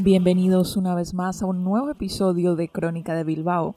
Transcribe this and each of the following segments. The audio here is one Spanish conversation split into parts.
Bienvenidos una vez más a un nuevo episodio de Crónica de Bilbao.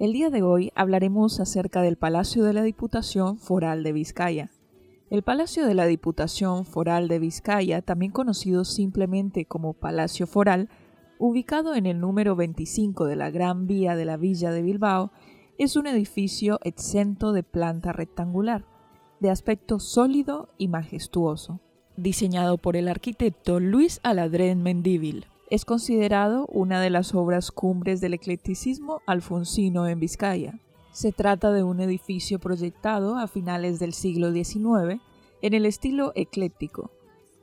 El día de hoy hablaremos acerca del Palacio de la Diputación Foral de Vizcaya. El Palacio de la Diputación Foral de Vizcaya, también conocido simplemente como Palacio Foral, ubicado en el número 25 de la Gran Vía de la Villa de Bilbao, es un edificio exento de planta rectangular, de aspecto sólido y majestuoso, diseñado por el arquitecto Luis Aladrén Mendívil. Es considerado una de las obras cumbres del eclecticismo alfonsino en Vizcaya. Se trata de un edificio proyectado a finales del siglo XIX en el estilo ecléctico,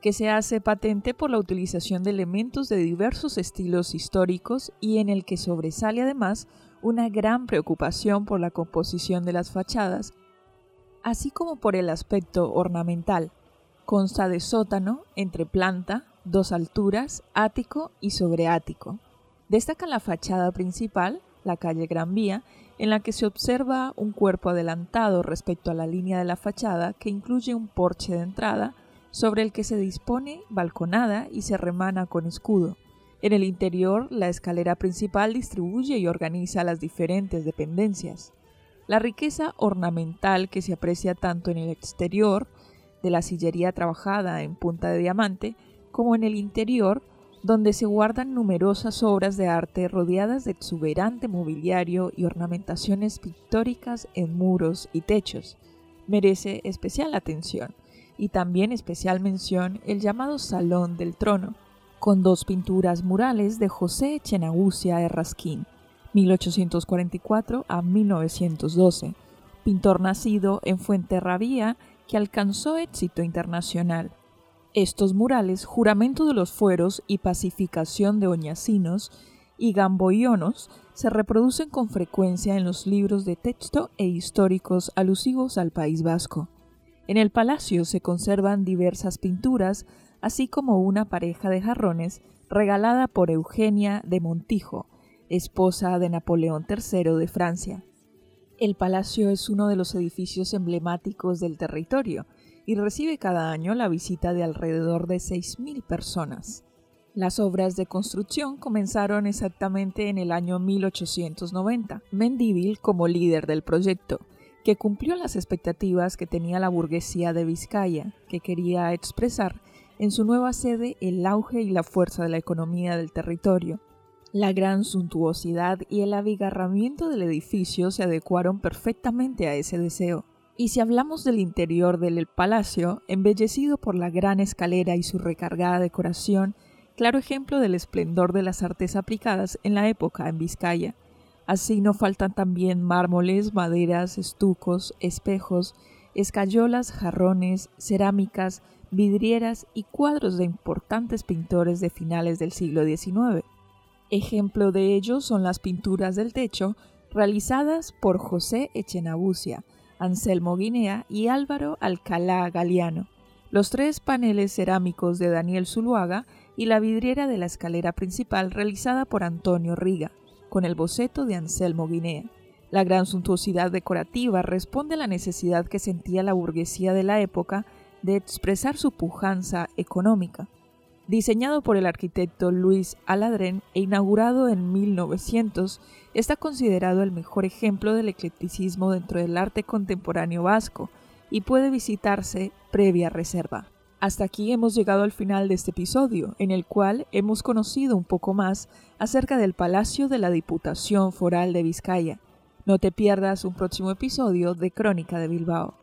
que se hace patente por la utilización de elementos de diversos estilos históricos y en el que sobresale además una gran preocupación por la composición de las fachadas, así como por el aspecto ornamental. Consta de sótano, entre planta, dos alturas, ático y sobreático. Destaca la fachada principal, la calle Gran Vía, en la que se observa un cuerpo adelantado respecto a la línea de la fachada que incluye un porche de entrada sobre el que se dispone balconada y se remana con escudo. En el interior, la escalera principal distribuye y organiza las diferentes dependencias. La riqueza ornamental que se aprecia tanto en el exterior, de la sillería trabajada en punta de diamante, como en el interior, donde se guardan numerosas obras de arte rodeadas de exuberante mobiliario y ornamentaciones pictóricas en muros y techos. Merece especial atención y también especial mención el llamado Salón del Trono, con dos pinturas murales de José Echenagucia Errasquín, 1844 a 1912, pintor nacido en Fuenterrabía que alcanzó éxito internacional estos murales, juramento de los fueros y pacificación de oñacinos y gamboyonos, se reproducen con frecuencia en los libros de texto e históricos alusivos al País Vasco. En el palacio se conservan diversas pinturas, así como una pareja de jarrones regalada por Eugenia de Montijo, esposa de Napoleón III de Francia. El palacio es uno de los edificios emblemáticos del territorio, y recibe cada año la visita de alrededor de 6.000 personas. Las obras de construcción comenzaron exactamente en el año 1890, Mendívil como líder del proyecto, que cumplió las expectativas que tenía la burguesía de Vizcaya, que quería expresar en su nueva sede el auge y la fuerza de la economía del territorio. La gran suntuosidad y el abigarramiento del edificio se adecuaron perfectamente a ese deseo. Y si hablamos del interior del palacio, embellecido por la gran escalera y su recargada decoración, claro ejemplo del esplendor de las artes aplicadas en la época en Vizcaya. Así no faltan también mármoles, maderas, estucos, espejos, escayolas, jarrones, cerámicas, vidrieras y cuadros de importantes pintores de finales del siglo XIX. Ejemplo de ello son las pinturas del techo realizadas por José Echenabucia, Anselmo Guinea y Álvaro Alcalá Galeano, los tres paneles cerámicos de Daniel Zuluaga y la vidriera de la escalera principal realizada por Antonio Riga, con el boceto de Anselmo Guinea. La gran suntuosidad decorativa responde a la necesidad que sentía la burguesía de la época de expresar su pujanza económica diseñado por el arquitecto Luis Aladrén e inaugurado en 1900, está considerado el mejor ejemplo del eclecticismo dentro del arte contemporáneo vasco y puede visitarse previa reserva. Hasta aquí hemos llegado al final de este episodio, en el cual hemos conocido un poco más acerca del Palacio de la Diputación Foral de Vizcaya. No te pierdas un próximo episodio de Crónica de Bilbao.